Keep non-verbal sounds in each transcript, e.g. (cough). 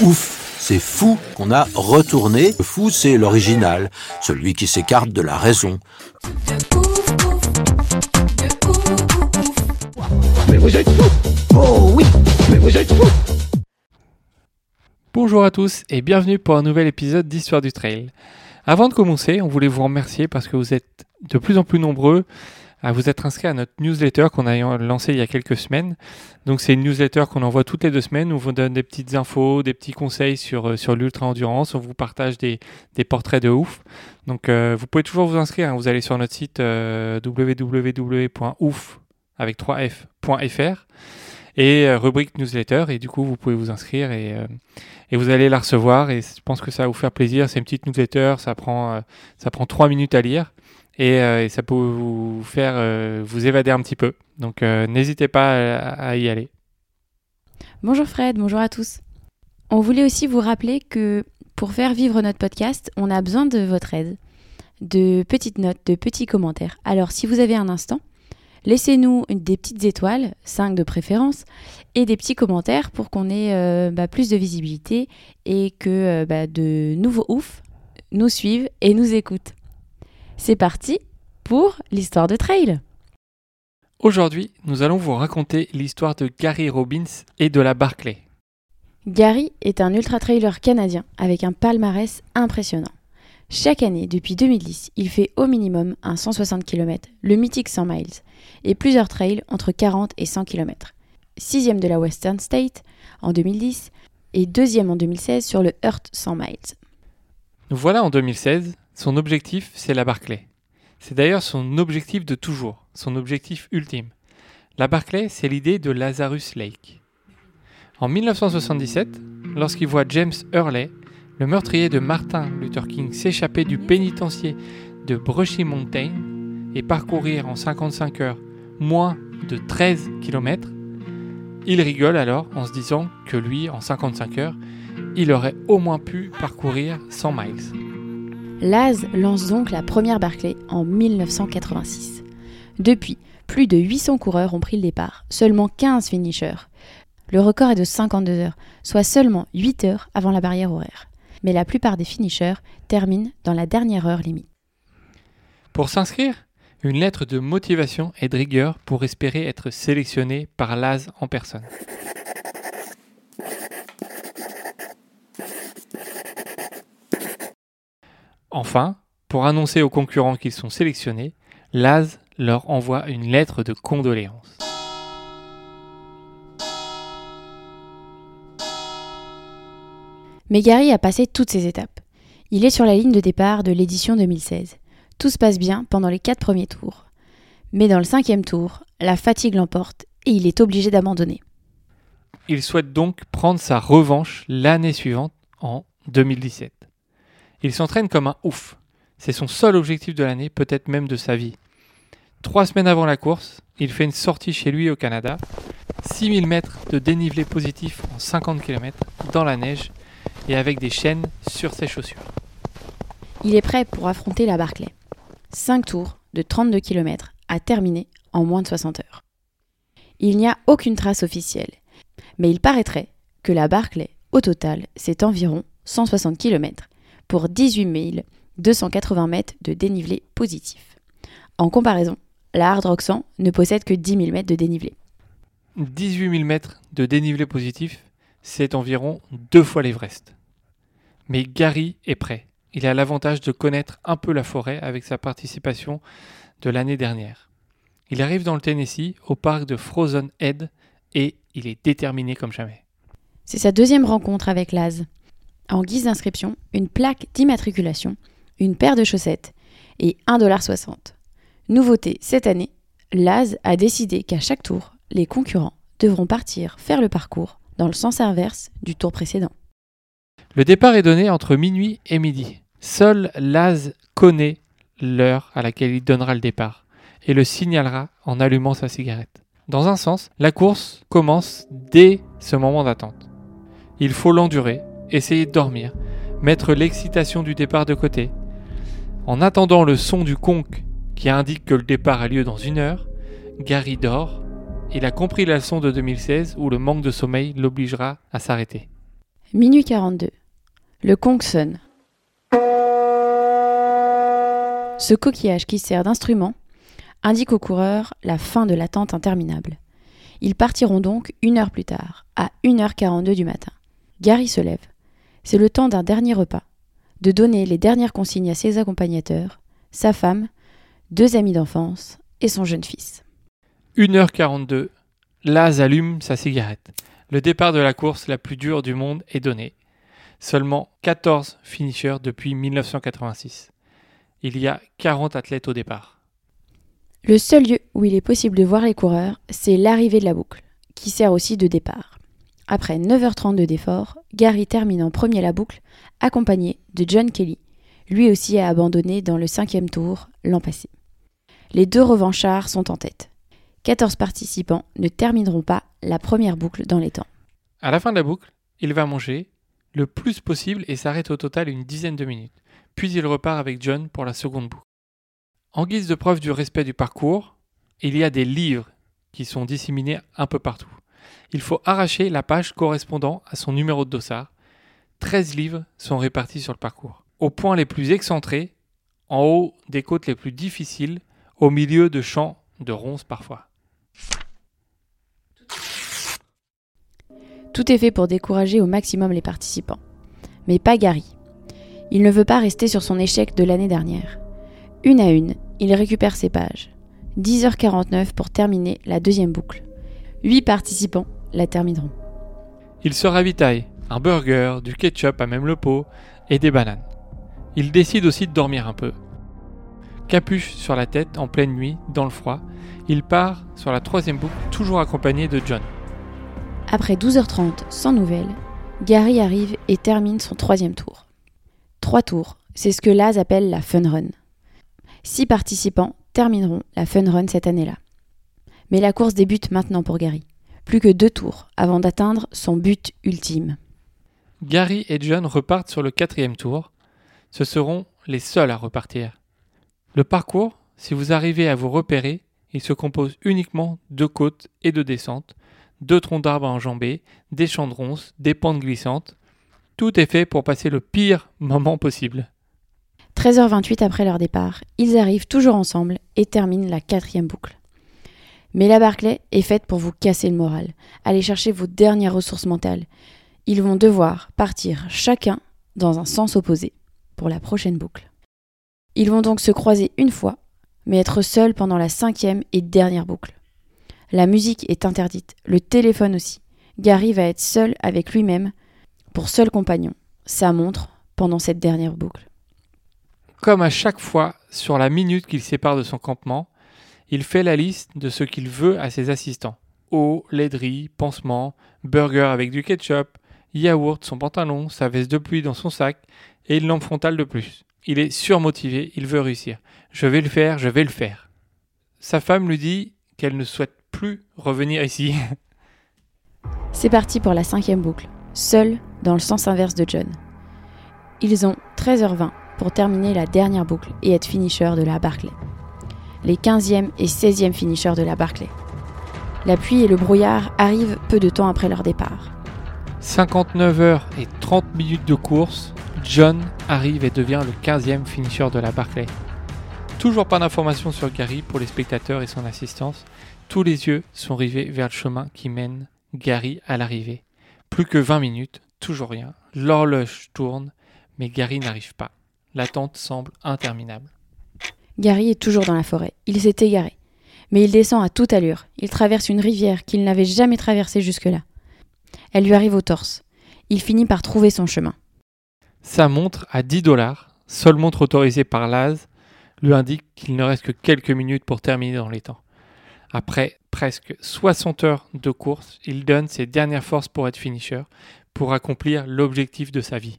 Ouf, c'est fou qu'on a retourné. Le fou, c'est l'original, celui qui s'écarte de la raison. Bonjour à tous et bienvenue pour un nouvel épisode d'Histoire du Trail. Avant de commencer, on voulait vous remercier parce que vous êtes de plus en plus nombreux à vous être inscrits à notre newsletter qu'on a lancée il y a quelques semaines. Donc c'est une newsletter qu'on envoie toutes les deux semaines où on vous donne des petites infos, des petits conseils sur, euh, sur l'ultra-endurance, on vous partage des, des portraits de ouf. Donc euh, vous pouvez toujours vous inscrire, hein. vous allez sur notre site euh, www.ouf avec 3f.fr et euh, rubrique newsletter et du coup vous pouvez vous inscrire et, et vous allez la recevoir et je pense que ça va vous faire plaisir. C'est une petite newsletter, ça prend ça prend trois minutes à lire et, euh, et ça peut vous faire euh, vous évader un petit peu. Donc euh, n'hésitez pas à, y aller. Bonjour Fred, bonjour à tous. On voulait aussi vous rappeler que pour faire vivre notre podcast, on a besoin de votre aide, de petites notes, de petits commentaires. Alors si vous avez un instant, laissez-nous des petites étoiles, 5 de préférence, et des petits commentaires pour qu'on ait bah, plus de visibilité et que bah, de nouveaux oufs nous suivent et nous écoutent. C'est parti pour l'histoire de trail. Aujourd'hui, nous allons vous raconter l'histoire de Gary Robbins et de la Barclay. Gary est un ultra-trailer canadien avec un palmarès impressionnant. Chaque année, depuis 2010, il fait au minimum un 160 km, le mythique 100 miles, et plusieurs trails entre 40 et 100 km. Sixième de la Western State en 2010 et deuxième en 2016 sur le Hurt 100 miles. Nous voilà en 2016, son objectif c'est la Barclay. C'est d'ailleurs son objectif de toujours, son objectif ultime. La Barclay, c'est l'idée de Lazarus Lake. En 1977, lorsqu'il voit James Hurley, le meurtrier de Martin Luther King, s'échapper du pénitencier de Brushy Mountain et parcourir en 55 heures moins de 13 km, il rigole alors en se disant que lui, en 55 heures, il aurait au moins pu parcourir 100 miles. Laz lance donc la première Barclay en 1986. Depuis, plus de 800 coureurs ont pris le départ, seulement 15 finishers. Le record est de 52 heures, soit seulement 8 heures avant la barrière horaire. Mais la plupart des finishers terminent dans la dernière heure limite. Pour s'inscrire, une lettre de motivation et de rigueur pour espérer être sélectionné par Laz en personne. Enfin, pour annoncer aux concurrents qu'ils sont sélectionnés, Laz leur envoie une lettre de condoléances. Mais Gary a passé toutes ces étapes. Il est sur la ligne de départ de l'édition 2016. Tout se passe bien pendant les quatre premiers tours. Mais dans le cinquième tour, la fatigue l'emporte et il est obligé d'abandonner. Il souhaite donc prendre sa revanche l'année suivante, en 2017. Il s'entraîne comme un ouf. C'est son seul objectif de l'année, peut-être même de sa vie. Trois semaines avant la course, il fait une sortie chez lui au Canada, 6000 mètres de dénivelé positif en 50 km dans la neige et avec des chaînes sur ses chaussures. Il est prêt pour affronter la Barclay. 5 tours de 32 km à terminer en moins de 60 heures. Il n'y a aucune trace officielle, mais il paraîtrait que la Barclay, au total, c'est environ 160 km pour 18 000 280 mètres de dénivelé positif. En comparaison, la Hard Rock 100 ne possède que 10 000 mètres de dénivelé. 18 000 mètres de dénivelé positif, c'est environ deux fois l'Everest. Mais Gary est prêt. Il a l'avantage de connaître un peu la forêt avec sa participation de l'année dernière. Il arrive dans le Tennessee, au parc de Frozen Head, et il est déterminé comme jamais. C'est sa deuxième rencontre avec Laz. En guise d'inscription, une plaque d'immatriculation, une paire de chaussettes et 1,60$. Nouveauté cette année, Laz a décidé qu'à chaque tour, les concurrents devront partir faire le parcours dans le sens inverse du tour précédent. Le départ est donné entre minuit et midi. Seul Laz connaît l'heure à laquelle il donnera le départ et le signalera en allumant sa cigarette. Dans un sens, la course commence dès ce moment d'attente. Il faut l'endurer, essayer de dormir, mettre l'excitation du départ de côté. En attendant le son du conque qui indique que le départ a lieu dans une heure, Gary dort. Il a compris la leçon de 2016 où le manque de sommeil l'obligera à s'arrêter. Minuit 42. Le conque sonne. Ce coquillage qui sert d'instrument indique aux coureurs la fin de l'attente interminable. Ils partiront donc une heure plus tard, à 1h42 du matin. Gary se lève. C'est le temps d'un dernier repas, de donner les dernières consignes à ses accompagnateurs, sa femme, deux amis d'enfance et son jeune fils. 1h42, Laz allume sa cigarette. Le départ de la course la plus dure du monde est donné. Seulement 14 finishers depuis 1986. Il y a 40 athlètes au départ. Le seul lieu où il est possible de voir les coureurs, c'est l'arrivée de la boucle, qui sert aussi de départ. Après 9h32 d'effort, Gary termine en premier la boucle, accompagné de John Kelly. Lui aussi a abandonné dans le cinquième tour l'an passé. Les deux revanchards sont en tête. 14 participants ne termineront pas la première boucle dans les temps. À la fin de la boucle, il va manger le plus possible et s'arrête au total une dizaine de minutes. Puis il repart avec John pour la seconde boucle. En guise de preuve du respect du parcours, il y a des livres qui sont disséminés un peu partout. Il faut arracher la page correspondant à son numéro de dossard. 13 livres sont répartis sur le parcours. Aux points les plus excentrés, en haut des côtes les plus difficiles, au milieu de champs de ronces parfois. Tout est fait pour décourager au maximum les participants. Mais pas Gary. Il ne veut pas rester sur son échec de l'année dernière. Une à une, il récupère ses pages. 10h49 pour terminer la deuxième boucle. Huit participants la termineront. Il se ravitaille, un burger, du ketchup à même le pot et des bananes. Il décide aussi de dormir un peu. Capuche sur la tête en pleine nuit, dans le froid, il part sur la troisième boucle, toujours accompagné de John. Après 12h30 sans nouvelles, Gary arrive et termine son troisième tour. Trois tours, c'est ce que Laz appelle la fun run. Six participants termineront la fun run cette année-là. Mais la course débute maintenant pour Gary. Plus que deux tours avant d'atteindre son but ultime. Gary et John repartent sur le quatrième tour. Ce seront les seuls à repartir. Le parcours, si vous arrivez à vous repérer, il se compose uniquement de côtes et de descentes, deux troncs d'arbres à enjamber, des champs de ronces, des pentes glissantes. Tout est fait pour passer le pire moment possible. 13h28 après leur départ, ils arrivent toujours ensemble et terminent la quatrième boucle. Mais la Barclay est faite pour vous casser le moral, aller chercher vos dernières ressources mentales. Ils vont devoir partir chacun dans un sens opposé pour la prochaine boucle. Ils vont donc se croiser une fois, mais être seuls pendant la cinquième et dernière boucle. La musique est interdite, le téléphone aussi. Gary va être seul avec lui-même pour seul compagnon, sa montre, pendant cette dernière boucle. Comme à chaque fois, sur la minute qu'il sépare de son campement, il fait la liste de ce qu'il veut à ses assistants. Eau, laiderie, pansement, burger avec du ketchup, yaourt, son pantalon, sa veste de pluie dans son sac et une lampe frontale de plus. Il est surmotivé, il veut réussir. Je vais le faire, je vais le faire. Sa femme lui dit qu'elle ne souhaite plus revenir ici. (laughs) C'est parti pour la cinquième boucle, seul dans le sens inverse de John. Ils ont 13h20 pour terminer la dernière boucle et être finisher de la Barclay. Les 15e et 16e finishers de la Barclay. La pluie et le brouillard arrivent peu de temps après leur départ. 59 heures et 30 minutes de course, John arrive et devient le 15e finisher de la Barclay. Toujours pas d'informations sur Gary pour les spectateurs et son assistance. Tous les yeux sont rivés vers le chemin qui mène Gary à l'arrivée. Plus que 20 minutes, toujours rien. L'horloge tourne, mais Gary n'arrive pas. L'attente semble interminable. Gary est toujours dans la forêt. Il s'est égaré. Mais il descend à toute allure. Il traverse une rivière qu'il n'avait jamais traversée jusque-là. Elle lui arrive au torse. Il finit par trouver son chemin. Sa montre à 10 dollars, seule montre autorisée par Laz, lui indique qu'il ne reste que quelques minutes pour terminer dans les temps. Après presque 60 heures de course, il donne ses dernières forces pour être finisher, pour accomplir l'objectif de sa vie.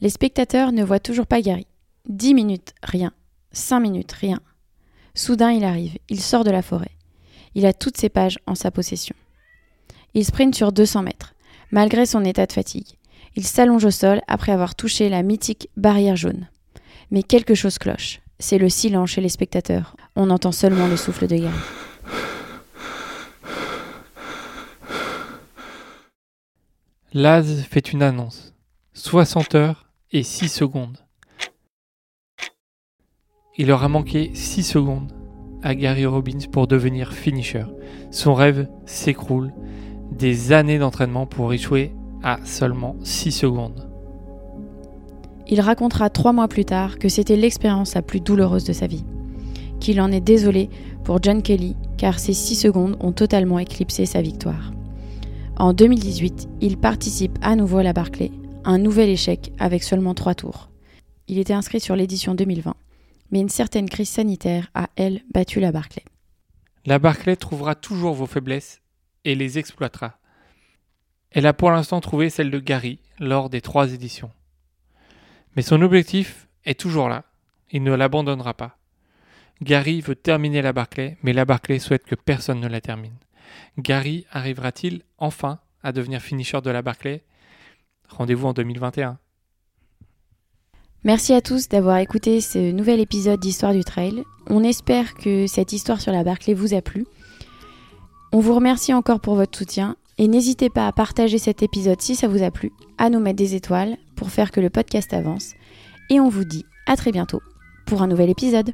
Les spectateurs ne voient toujours pas Gary. 10 minutes, rien. 5 minutes, rien. Soudain, il arrive, il sort de la forêt. Il a toutes ses pages en sa possession. Il sprint sur 200 mètres, malgré son état de fatigue. Il s'allonge au sol après avoir touché la mythique barrière jaune. Mais quelque chose cloche. C'est le silence chez les spectateurs. On entend seulement le souffle de Gary. Laz fait une annonce. 60 heures et 6 secondes. Il aura manqué 6 secondes à Gary Robbins pour devenir finisher. Son rêve s'écroule. Des années d'entraînement pour échouer à seulement 6 secondes. Il racontera trois mois plus tard que c'était l'expérience la plus douloureuse de sa vie. Qu'il en est désolé pour John Kelly car ces 6 secondes ont totalement éclipsé sa victoire. En 2018, il participe à nouveau à la Barclay, un nouvel échec avec seulement 3 tours. Il était inscrit sur l'édition 2020, mais une certaine crise sanitaire a, elle, battu la Barclay. La Barclay trouvera toujours vos faiblesses et les exploitera. Elle a pour l'instant trouvé celle de Gary lors des trois éditions. Mais son objectif est toujours là. Il ne l'abandonnera pas. Gary veut terminer la Barclay, mais la Barclay souhaite que personne ne la termine. Gary arrivera-t-il enfin à devenir finisher de la Barclay? Rendez-vous en 2021. Merci à tous d'avoir écouté ce nouvel épisode d'Histoire du Trail. On espère que cette histoire sur la Barclay vous a plu. On vous remercie encore pour votre soutien et n'hésitez pas à partager cet épisode si ça vous a plu, à nous mettre des étoiles pour faire que le podcast avance. Et on vous dit à très bientôt pour un nouvel épisode.